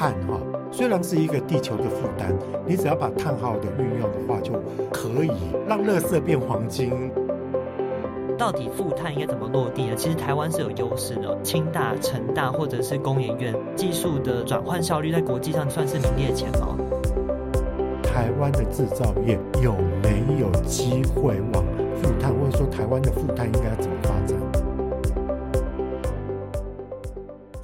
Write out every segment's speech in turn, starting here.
碳哈，虽然是一个地球的负担，你只要把碳好好的运用的话，就可以让垃圾变黄金。到底负碳应该怎么落地呢？其实台湾是有优势的，清大、成大或者是工研院技术的转换效率在国际上算是名列前茅。台湾的制造业有没有机会往负碳，或者说台湾的负碳应该怎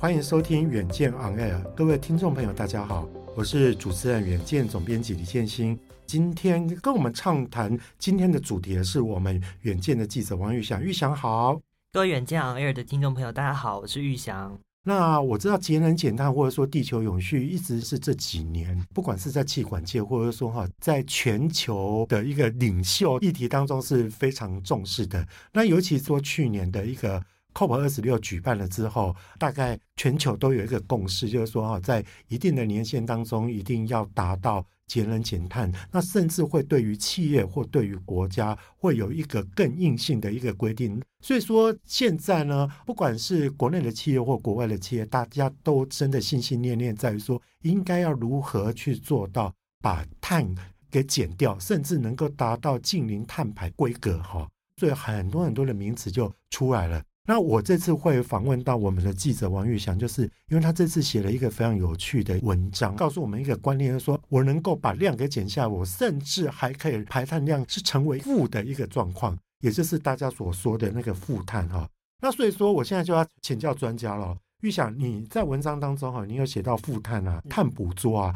欢迎收听远见 On Air，各位听众朋友，大家好，我是主持人远见总编辑李建新。今天跟我们畅谈今天的主题是我们远见的记者王玉祥，玉祥好。各位远见 On Air 的听众朋友，大家好，我是玉祥。那我知道节能减碳或者说地球永续一直是这几年不管是在气管界或者说哈，在全球的一个领袖议题当中是非常重视的。那尤其说去年的一个。COP 二十六举办了之后，大概全球都有一个共识，就是说哈，在一定的年限当中，一定要达到节能减碳。那甚至会对于企业或对于国家，会有一个更硬性的一个规定。所以说，现在呢，不管是国内的企业或国外的企业，大家都真的心心念念在于说，应该要如何去做到把碳给减掉，甚至能够达到净零碳排规格哈。所以很多很多的名词就出来了。那我这次会访问到我们的记者王玉祥，就是因为他这次写了一个非常有趣的文章，告诉我们一个观念，就是说我能够把量给减下，我甚至还可以排碳量是成为负的一个状况，也就是大家所说的那个负碳哈。那所以说，我现在就要请教专家了，玉祥，你在文章当中哈，你有写到负碳啊、碳捕捉啊，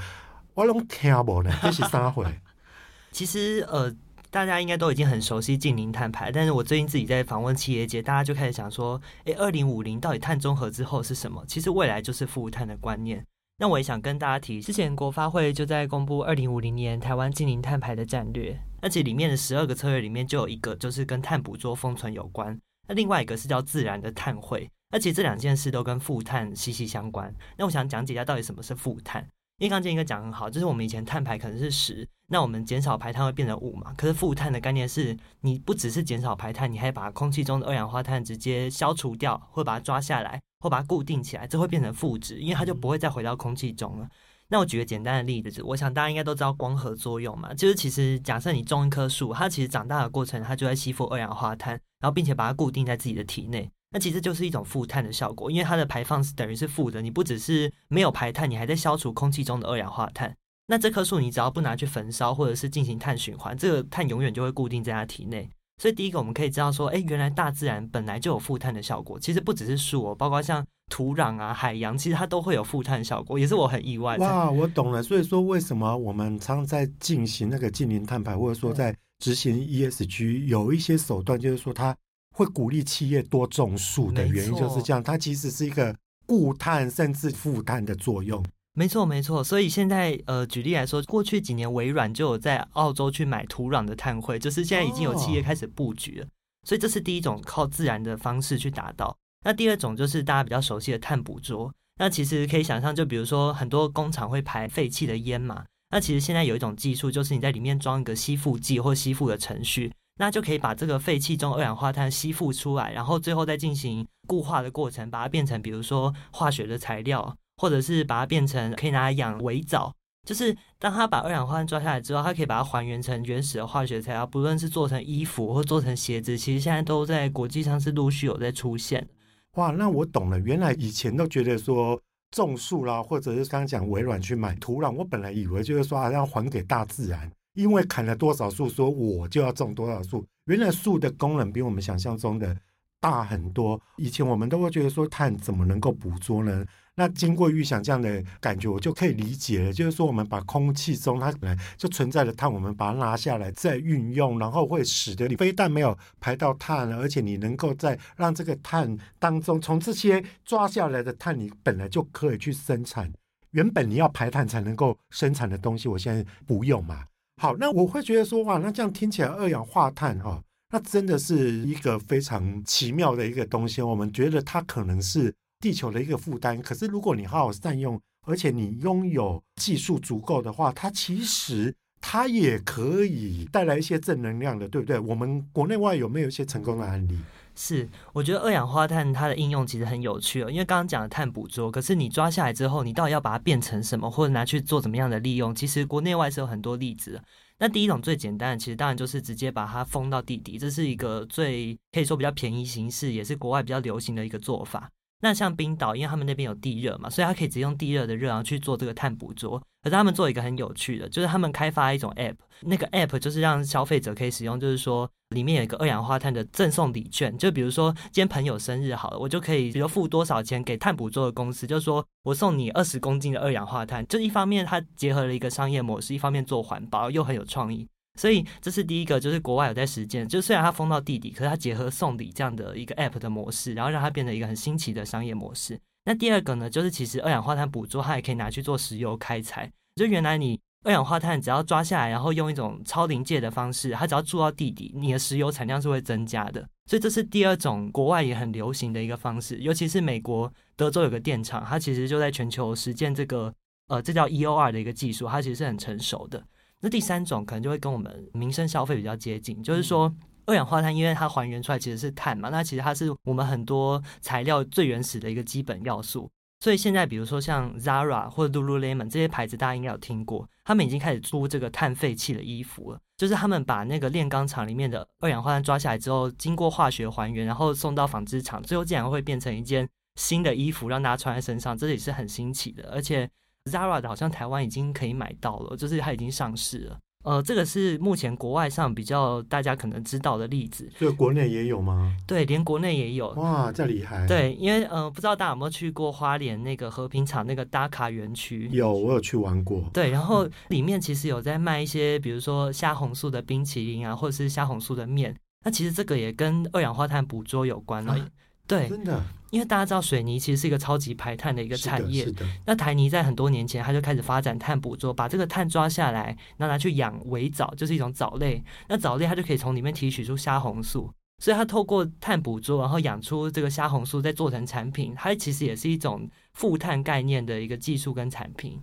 我拢听不呢，这是啥回？其实呃。大家应该都已经很熟悉净零碳排，但是我最近自己在访问企业界，大家就开始想说，诶，二零五零到底碳中和之后是什么？其实未来就是负碳的观念。那我也想跟大家提，之前国发会就在公布二零五零年台湾净零碳排的战略，而且里面的十二个策略里面就有一个就是跟碳捕捉封存有关，那另外一个是叫自然的碳汇，而且这两件事都跟负碳息息相关。那我想讲解一下到底什么是负碳。因为刚才应该讲很好，就是我们以前碳排可能是十，那我们减少排碳会变成五嘛。可是负碳的概念是，你不只是减少排碳，你还把空气中的二氧化碳直接消除掉，或把它抓下来，或把它固定起来，这会变成负值，因为它就不会再回到空气中了。那我举个简单的例子，我想大家应该都知道光合作用嘛，就是其实假设你种一棵树，它其实长大的过程，它就在吸附二氧化碳，然后并且把它固定在自己的体内。那其实就是一种负碳的效果，因为它的排放是等于是负的，你不只是没有排碳，你还在消除空气中的二氧化碳。那这棵树你只要不拿去焚烧，或者是进行碳循环，这个碳永远就会固定在它体内。所以第一个我们可以知道说，诶，原来大自然本来就有负碳的效果。其实不只是树哦，包括像土壤啊、海洋，其实它都会有负碳效果，也是我很意外的。哇，我懂了。所以说，为什么我们常常在进行那个净零碳排，或者说在执行 ESG，有一些手段，就是说它。会鼓励企业多种树的原因就是这样，它其实是一个固碳甚至负碳的作用。没错，没错。所以现在呃，举例来说，过去几年微软就有在澳洲去买土壤的碳汇，就是现在已经有企业开始布局了。所以这是第一种靠自然的方式去达到。那第二种就是大家比较熟悉的碳捕捉。那其实可以想象，就比如说很多工厂会排废气的烟嘛，那其实现在有一种技术，就是你在里面装一个吸附剂或吸附的程序。那就可以把这个废气中二氧化碳吸附出来，然后最后再进行固化的过程，把它变成比如说化学的材料，或者是把它变成可以拿来养微藻。就是当它把二氧化碳抓下来之后，它可以把它还原成原始的化学材料，不论是做成衣服或做成鞋子，其实现在都在国际上是陆续有在出现。哇，那我懂了，原来以前都觉得说种树啦，或者是刚刚讲微软去买土壤，我本来以为就是说啊要还给大自然。因为砍了多少树，说我就要种多少树。原来树的功能比我们想象中的大很多。以前我们都会觉得说碳怎么能够捕捉呢？那经过预想这样的感觉，我就可以理解了。就是说，我们把空气中它本来就存在的碳，我们把它拿下来再运用，然后会使得你非但没有排到碳，而且你能够在让这个碳当中，从这些抓下来的碳，你本来就可以去生产原本你要排碳才能够生产的东西。我现在不用嘛。好，那我会觉得说，哇，那这样听起来二氧化碳哈、哦，那真的是一个非常奇妙的一个东西。我们觉得它可能是地球的一个负担，可是如果你好好善用，而且你拥有技术足够的话，它其实它也可以带来一些正能量的，对不对？我们国内外有没有一些成功的案例？是，我觉得二氧化碳它的应用其实很有趣哦，因为刚刚讲的碳捕捉，可是你抓下来之后，你到底要把它变成什么，或者拿去做怎么样的利用？其实国内外是有很多例子。那第一种最简单的，其实当然就是直接把它封到地底，这是一个最可以说比较便宜形式，也是国外比较流行的一个做法。那像冰岛，因为他们那边有地热嘛，所以它可以直接用地热的热然后去做这个碳捕捉。可是他们做一个很有趣的，就是他们开发一种 App，那个 App 就是让消费者可以使用，就是说里面有一个二氧化碳的赠送礼券，就比如说今天朋友生日好了，我就可以比如付多少钱给碳捕捉的公司，就是说我送你二十公斤的二氧化碳，就一方面它结合了一个商业模式，一方面做环保又很有创意。所以这是第一个，就是国外有在实践，就虽然它封到地底，可是它结合送礼这样的一个 App 的模式，然后让它变成一个很新奇的商业模式。那第二个呢，就是其实二氧化碳捕捉它也可以拿去做石油开采。就原来你二氧化碳只要抓下来，然后用一种超临界的方式，它只要住到地底，你的石油产量是会增加的。所以这是第二种国外也很流行的一个方式，尤其是美国德州有个电厂，它其实就在全球实践这个呃，这叫 EOR 的一个技术，它其实是很成熟的。那第三种可能就会跟我们民生消费比较接近，就是说二氧化碳，因为它还原出来其实是碳嘛，那其实它是我们很多材料最原始的一个基本要素。所以现在比如说像 Zara 或者 Lululemon 这些牌子，大家应该有听过，他们已经开始出这个碳废弃的衣服了，就是他们把那个炼钢厂里面的二氧化碳抓下来之后，经过化学还原，然后送到纺织厂，最后竟然会变成一件新的衣服，让大家穿在身上，这也是很新奇的，而且。Zara 的好像台湾已经可以买到了，就是它已经上市了。呃，这个是目前国外上比较大家可能知道的例子。所以国内也有吗？对，连国内也有。哇，这厉害！对，因为呃，不知道大家有没有去过花莲那个和平厂那个打卡园区？有，我有去玩过。对，然后里面其实有在卖一些，比如说虾红素的冰淇淋啊，或者是虾红素的面。那其实这个也跟二氧化碳捕捉有关了。啊 对，真的，因为大家知道水泥其实是一个超级排碳的一个产业。那台泥在很多年前，它就开始发展碳捕捉，把这个碳抓下来，然后拿去养围藻，就是一种藻类。那藻类它就可以从里面提取出虾红素，所以它透过碳捕捉，然后养出这个虾红素，再做成产品。它其实也是一种负碳概念的一个技术跟产品。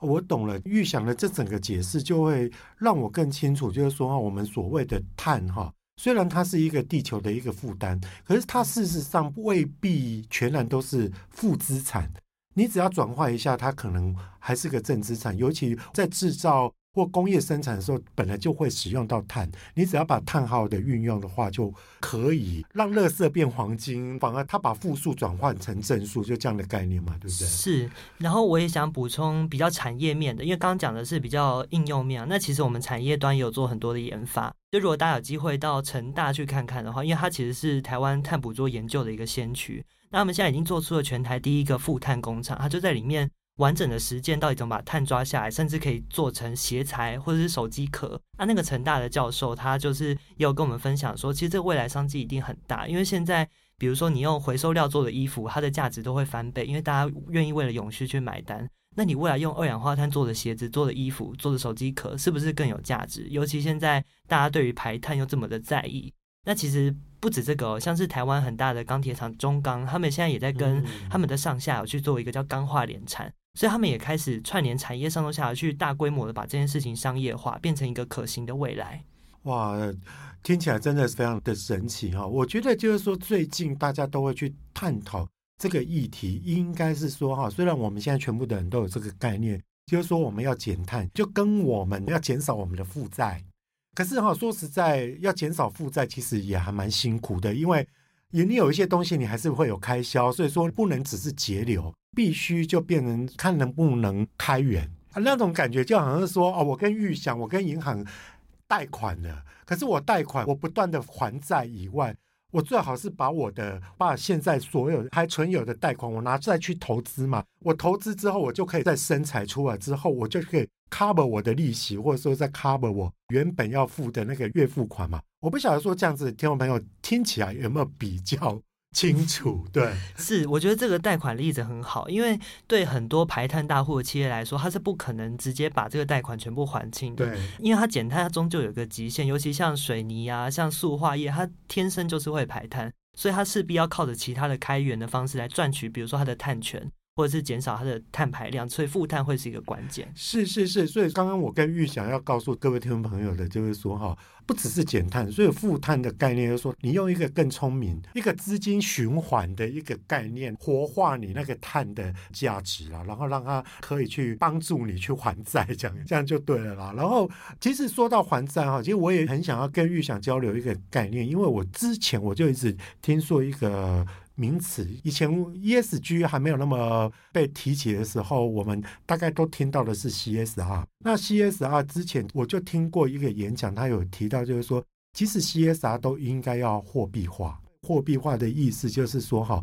我懂了，预想的这整个解释就会让我更清楚，就是说我们所谓的碳哈。虽然它是一个地球的一个负担，可是它事实上未必全然都是负资产。你只要转换一下，它可能还是个正资产。尤其在制造或工业生产的时候，本来就会使用到碳。你只要把碳好的运用的话，就可以让垃圾变黄金，反而它把负数转换成正数，就这样的概念嘛，对不对？是。然后我也想补充比较产业面的，因为刚刚讲的是比较应用面，那其实我们产业端也有做很多的研发。就如果大家有机会到成大去看看的话，因为它其实是台湾碳捕捉研究的一个先驱。那他们现在已经做出了全台第一个负碳工厂，它就在里面。完整的实践到底怎么把碳抓下来，甚至可以做成鞋材或者是手机壳。那那个成大的教授他就是也有跟我们分享说，其实这个未来商机一定很大，因为现在比如说你用回收料做的衣服，它的价值都会翻倍，因为大家愿意为了永续去买单。那你未来用二氧化碳做的鞋子、做的衣服、做的手机壳，是不是更有价值？尤其现在大家对于排碳又这么的在意，那其实不止这个哦，像是台湾很大的钢铁厂中钢，他们现在也在跟他们的上下游去做一个叫钢化联产。所以他们也开始串联产业上中下游，去大规模的把这件事情商业化，变成一个可行的未来。哇，听起来真的是非常的神奇哈！我觉得就是说，最近大家都会去探讨这个议题，应该是说哈，虽然我们现在全部的人都有这个概念，就是说我们要减碳，就跟我们要减少我们的负债。可是哈，说实在，要减少负债其实也还蛮辛苦的，因为你有一些东西你还是会有开销，所以说不能只是节流。必须就变成看能不能开源啊，那种感觉就好像是说哦，我跟钰翔，我跟银行贷款了，可是我贷款，我不断的还债以外，我最好是把我的把现在所有还存有的贷款，我拿出来去投资嘛。我投资之后，我就可以在生财出来之后，我就可以 cover 我的利息，或者说再 cover 我原本要付的那个月付款嘛。我不晓得说这样子，听众朋友听起来有没有比较？清楚，对，是，我觉得这个贷款例子很好，因为对很多排碳大户的企业来说，它是不可能直接把这个贷款全部还清的，对，因为它减碳，它终究有个极限，尤其像水泥啊，像塑化业，它天生就是会排碳，所以它势必要靠着其他的开源的方式来赚取，比如说它的碳权，或者是减少它的碳排量，所以负碳会是一个关键。是是是，所以刚刚我跟玉想要告诉各位听众朋友的，就是说哈，不只是减碳，所以负碳的概念就是说，你用一个更聪明、一个资金循环的一个概念，活化你那个碳的价值啊，然后让它可以去帮助你去还债，这样这样就对了啦。然后其实说到还债哈，其实我也很想要跟玉想交流一个概念，因为我之前我就一直听说一个。名词以前 ESG 还没有那么被提起的时候，我们大概都听到的是 CSR。那 CSR 之前我就听过一个演讲，他有提到，就是说，其实 CSR 都应该要货币化。货币化的意思就是说，哈，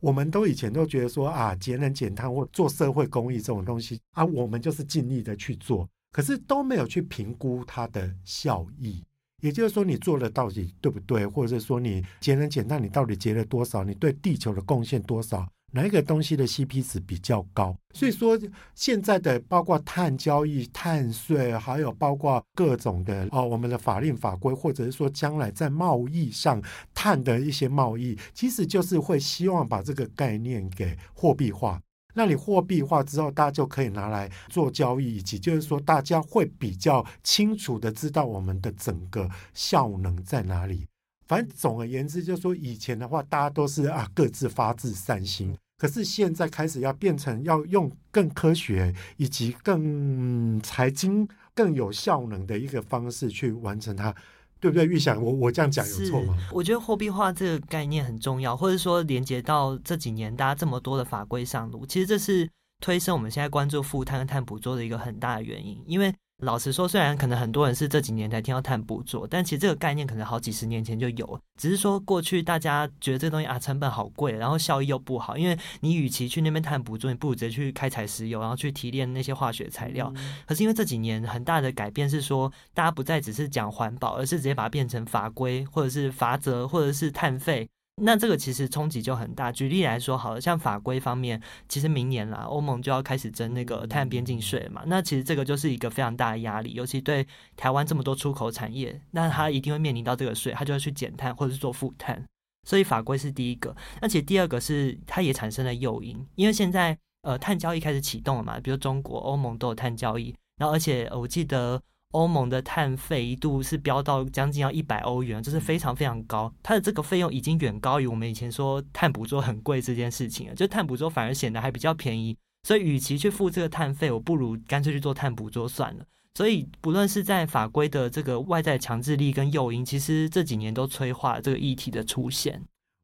我们都以前都觉得说啊，节能减碳或做社会公益这种东西啊，我们就是尽力的去做，可是都没有去评估它的效益。也就是说，你做的到底对不对？或者是说，你节能减碳，你到底节了多少？你对地球的贡献多少？哪一个东西的 CP 值比较高？所以说，现在的包括碳交易、碳税，还有包括各种的哦，我们的法令法规，或者是说将来在贸易上碳的一些贸易，其实就是会希望把这个概念给货币化。那你货币化之后，大家就可以拿来做交易，以及就是说，大家会比较清楚的知道我们的整个效能在哪里。反正总而言之，就是说以前的话，大家都是啊各自发自善心，可是现在开始要变成要用更科学以及更财经、更有效能的一个方式去完成它。对不对？预想我我这样讲有错吗？我觉得货币化这个概念很重要，或者说连接到这几年大家这么多的法规上路，其实这是推升我们现在关注负碳和碳捕捉的一个很大的原因，因为。老实说，虽然可能很多人是这几年才听到碳捕捉，但其实这个概念可能好几十年前就有。只是说过去大家觉得这个东西啊，成本好贵，然后效益又不好，因为你与其去那边碳捕捉，你不如直接去开采石油，然后去提炼那些化学材料。可是因为这几年很大的改变是说，大家不再只是讲环保，而是直接把它变成法规，或者是罚则，或者是碳费。那这个其实冲击就很大。举例来说，好了，像法规方面，其实明年啦，欧盟就要开始征那个碳边境税嘛。那其实这个就是一个非常大的压力，尤其对台湾这么多出口产业，那它一定会面临到这个税，它就要去减碳或者是做负碳。所以法规是第一个。那其实第二个是它也产生了诱因，因为现在呃碳交易开始启动了嘛，比如中国、欧盟都有碳交易，然后而且我记得。欧盟的碳费一度是飙到将近要一百欧元，这是非常非常高。它的这个费用已经远高于我们以前说碳捕捉很贵这件事情了。就碳捕捉反而显得还比较便宜，所以与其去付这个碳费，我不如干脆去做碳捕捉算了。所以不论是在法规的这个外在强制力跟诱因，其实这几年都催化了这个议题的出现。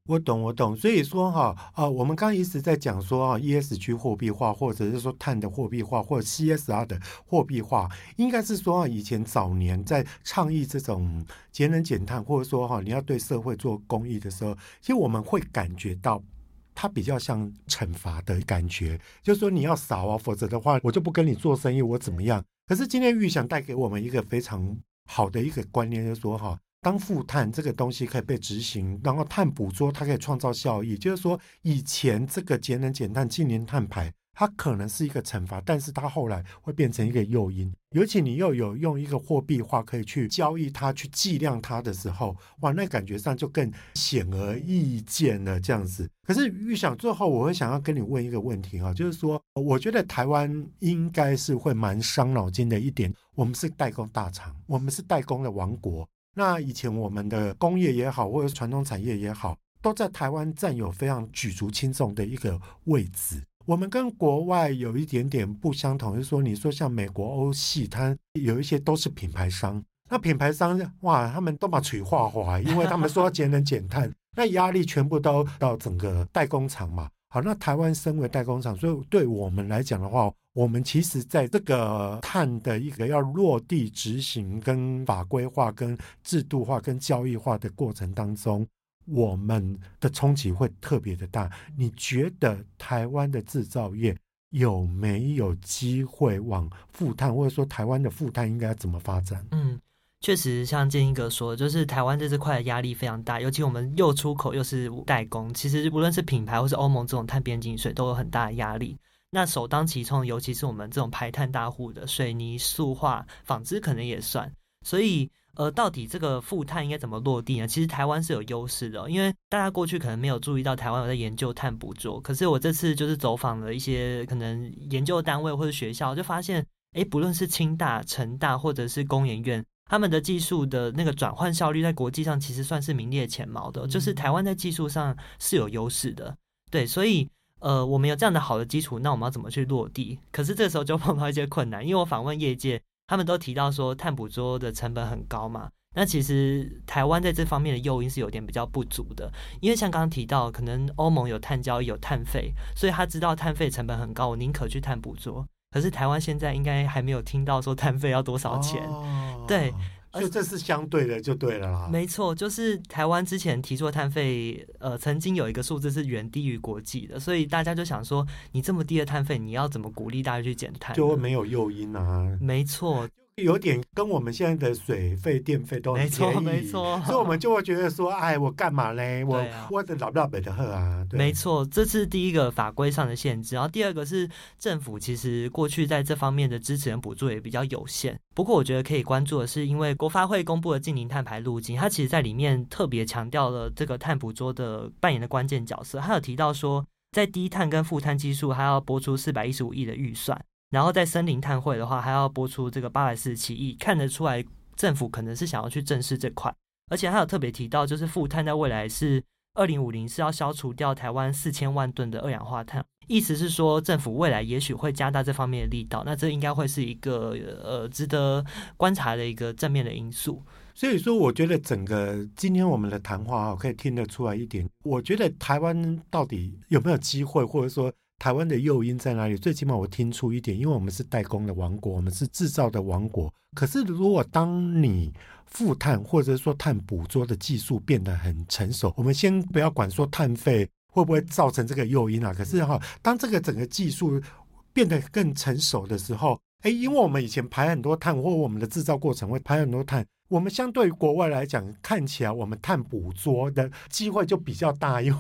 我懂，我懂。所以说哈，呃，我们刚刚一直在讲说啊，ESG 货币化，或者是说碳的货币化，或者 CSR 的货币化，应该是说啊，以前早年在倡议这种节能减碳，或者说哈，你要对社会做公益的时候，其实我们会感觉到它比较像惩罚的感觉，就是说你要少啊，否则的话我就不跟你做生意，我怎么样？可是今天玉想带给我们一个非常好的一个观念，就是说哈。当负碳这个东西可以被执行，然后碳捕捉它可以创造效益，就是说以前这个节能减碳、净零碳排，它可能是一个惩罚，但是它后来会变成一个诱因。尤其你又有用一个货币化可以去交易它、去计量它的时候，哇，那感觉上就更显而易见了这样子。可是预想最后，我会想要跟你问一个问题哈，就是说，我觉得台湾应该是会蛮伤脑筋的一点，我们是代工大厂，我们是代工的王国。那以前我们的工业也好，或者是传统产业也好，都在台湾占有非常举足轻重的一个位置。我们跟国外有一点点不相同，就是说，你说像美国、欧系，它有一些都是品牌商。那品牌商哇，他们都把嘴画坏，因为他们说节能减碳，那压力全部都到整个代工厂嘛。好，那台湾身为代工厂，所以对我们来讲的话，我们其实在这个碳的一个要落地执行、跟法规化、跟制度化、跟交易化的过程当中，我们的冲击会特别的大。你觉得台湾的制造业有没有机会往负碳，或者说台湾的负碳应该怎么发展？嗯。确实，像建一哥说，就是台湾在这块的压力非常大，尤其我们又出口又是代工，其实无论是品牌或是欧盟这种碳边境税都有很大的压力。那首当其冲，尤其是我们这种排碳大户的水泥、塑化、纺织，可能也算。所以。呃，到底这个负碳应该怎么落地呢？其实台湾是有优势的，因为大家过去可能没有注意到台湾有在研究碳捕捉。可是我这次就是走访了一些可能研究单位或者学校，就发现，哎，不论是清大、成大或者是工研院，他们的技术的那个转换效率在国际上其实算是名列前茅的，就是台湾在技术上是有优势的。对，所以呃，我们有这样的好的基础，那我们要怎么去落地？可是这时候就碰到一些困难，因为我访问业界。他们都提到说，碳捕捉的成本很高嘛。那其实台湾在这方面的诱因是有点比较不足的，因为像刚刚提到，可能欧盟有碳交易、有碳费，所以他知道碳费成本很高，我宁可去碳捕捉。可是台湾现在应该还没有听到说碳费要多少钱，对。就这是相对的，就对了啦。没错，就是台湾之前提出的碳费，呃，曾经有一个数字是远低于国际的，所以大家就想说，你这么低的碳费，你要怎么鼓励大家去减碳？就没有诱因啊。没错。有点跟我们现在的水费、电费都很便宜，没错，没错，所以我们就会觉得说，哎，我干嘛嘞？我、啊、我的老不老北的喝啊？对，没错，这是第一个法规上的限制，然后第二个是政府其实过去在这方面的支持跟补助也比较有限。不过我觉得可以关注的是，因为国发会公布的近零碳排路径，它其实在里面特别强调了这个碳捕捉的扮演的关键角色，它有提到说，在低碳跟负碳技术，还要拨出四百一十五亿的预算。然后在森林碳汇的话，还要拨出这个八百四十七亿，看得出来政府可能是想要去正视这块，而且还有特别提到，就是负碳在未来是二零五零是要消除掉台湾四千万吨的二氧化碳，意思是说政府未来也许会加大这方面的力道，那这应该会是一个呃值得观察的一个正面的因素。所以说，我觉得整个今天我们的谈话啊，可以听得出来一点，我觉得台湾到底有没有机会，或者说。台湾的诱因在哪里？最起码我听出一点，因为我们是代工的王国，我们是制造的王国。可是，如果当你负碳或者说碳捕捉的技术变得很成熟，我们先不要管说碳费会不会造成这个诱因啊。可是哈，当这个整个技术变得更成熟的时候，诶，因为我们以前排很多碳，或我们的制造过程会排很多碳。我们相对于国外来讲，看起来我们碳捕捉的机会就比较大，因为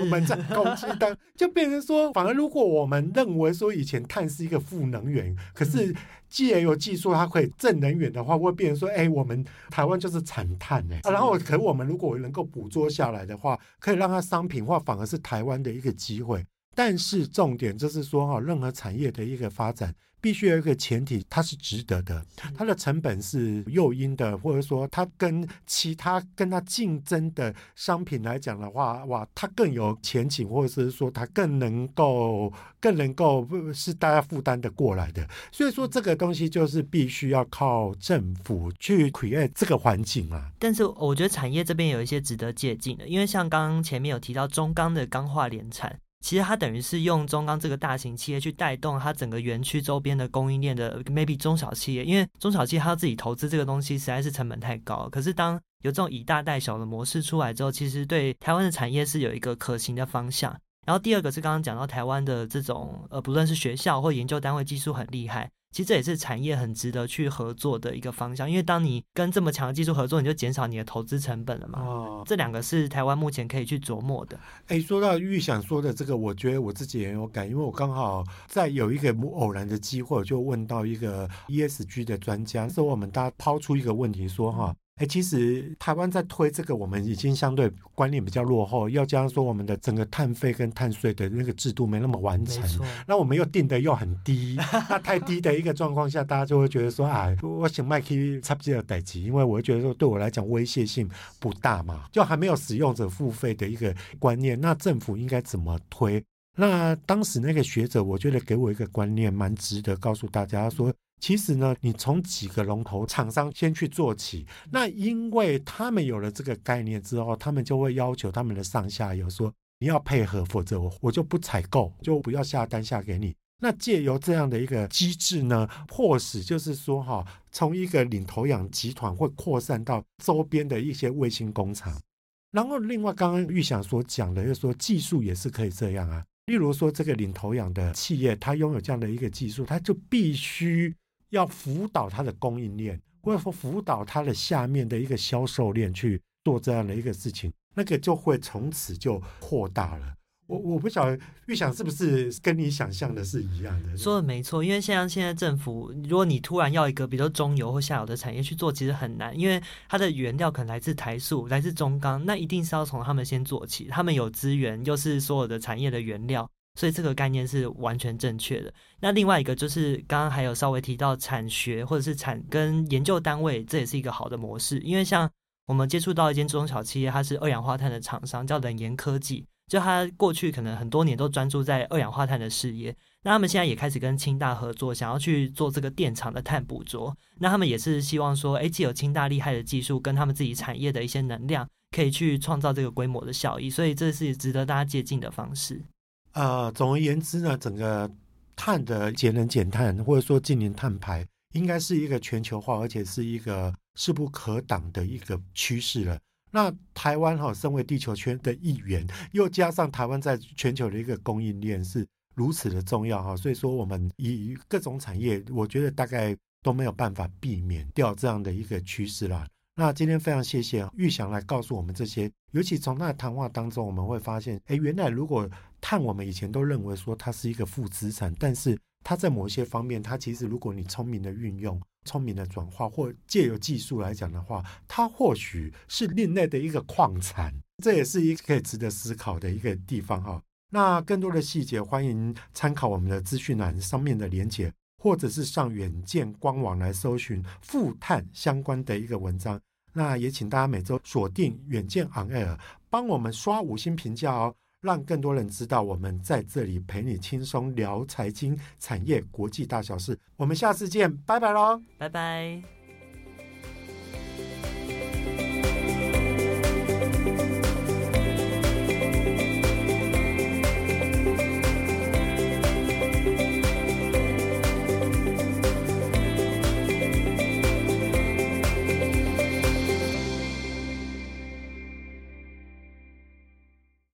我们在空气当就变成说，反而如果我们认为说以前碳是一个负能源，可是既然有技术它可以正能源的话，会变成说，哎，我们台湾就是产碳哎，然后可我们如果能够捕捉下来的话，可以让它商品化，反而是台湾的一个机会。但是重点就是说哈，任何产业的一个发展，必须有一个前提，它是值得的，它的成本是诱因的，或者说它跟其他跟它竞争的商品来讲的话，哇，它更有前景，或者是说它更能够更能够是大家负担的过来的。所以说这个东西就是必须要靠政府去 create 这个环境啊。但是我觉得产业这边有一些值得借鉴的，因为像刚刚前面有提到中钢的钢化联产。其实它等于是用中钢这个大型企业去带动它整个园区周边的供应链的 maybe 中小企业，因为中小企业它自己投资这个东西实在是成本太高。可是当有这种以大带小的模式出来之后，其实对台湾的产业是有一个可行的方向。然后第二个是刚刚讲到台湾的这种呃，不论是学校或研究单位技术很厉害。其实这也是产业很值得去合作的一个方向，因为当你跟这么强的技术合作，你就减少你的投资成本了嘛。哦，这两个是台湾目前可以去琢磨的。哎，说到玉想说的这个，我觉得我自己也有感，因为我刚好在有一个偶然的机会，就问到一个 ESG 的专家，说我们大家抛出一个问题说哈。哎，其实台湾在推这个，我们已经相对观念比较落后。要加上说，我们的整个碳费跟碳税的那个制度没那么完成，那我们又定的又很低，那太低的一个状况下，大家就会觉得说，啊，我想卖去差不多的代级，因为我会觉得说，对我来讲威胁性不大嘛，就还没有使用者付费的一个观念。那政府应该怎么推？那当时那个学者，我觉得给我一个观念，蛮值得告诉大家说。其实呢，你从几个龙头厂商先去做起，那因为他们有了这个概念之后，他们就会要求他们的上下游说，你要配合，否则我我就不采购，就不要下单下给你。那借由这样的一个机制呢，迫使就是说哈，从一个领头羊集团会扩散到周边的一些卫星工厂。然后另外刚刚玉祥所讲的，就是说技术也是可以这样啊。例如说这个领头羊的企业，它拥有这样的一个技术，它就必须。要辅导它的供应链，或者说辅导它的下面的一个销售链去做这样的一个事情，那个就会从此就扩大了。我我不晓得预想是不是跟你想象的是一样的？说的没错，因为像现在政府，如果你突然要一个比较中游或下游的产业去做，其实很难，因为它的原料可能来自台塑、来自中钢，那一定是要从他们先做起，他们有资源，又是所有的产业的原料，所以这个概念是完全正确的。那另外一个就是刚刚还有稍微提到产学或者是产跟研究单位，这也是一个好的模式，因为像我们接触到一间中小企业，它是二氧化碳的厂商，叫冷研科技。就它过去可能很多年都专注在二氧化碳的事业，那他们现在也开始跟清大合作，想要去做这个电厂的碳捕捉。那他们也是希望说，哎，既有清大厉害的技术跟他们自己产业的一些能量，可以去创造这个规模的效益。所以这是值得大家借鉴的方式。呃，总而言之呢，整个碳的节能减碳或者说净零碳排，应该是一个全球化，而且是一个势不可挡的一个趋势了。那台湾哈，身为地球圈的一员，又加上台湾在全球的一个供应链是如此的重要哈，所以说我们以各种产业，我觉得大概都没有办法避免掉这样的一个趋势啦。那今天非常谢谢钰翔来告诉我们这些，尤其从他的谈话当中，我们会发现，哎，原来如果碳我们以前都认为说它是一个负资产，但是它在某些方面，它其实如果你聪明的运用。聪明的转化，或借由技术来讲的话，它或许是另类的一个矿产，这也是一个可以值得思考的一个地方哈。那更多的细节，欢迎参考我们的资讯栏上面的连结，或者是上远见官网来搜寻负碳相关的一个文章。那也请大家每周锁定远见 On Air，帮我们刷五星评价哦。让更多人知道，我们在这里陪你轻松聊财经、产业、国际大小事。我们下次见，拜拜喽，拜拜。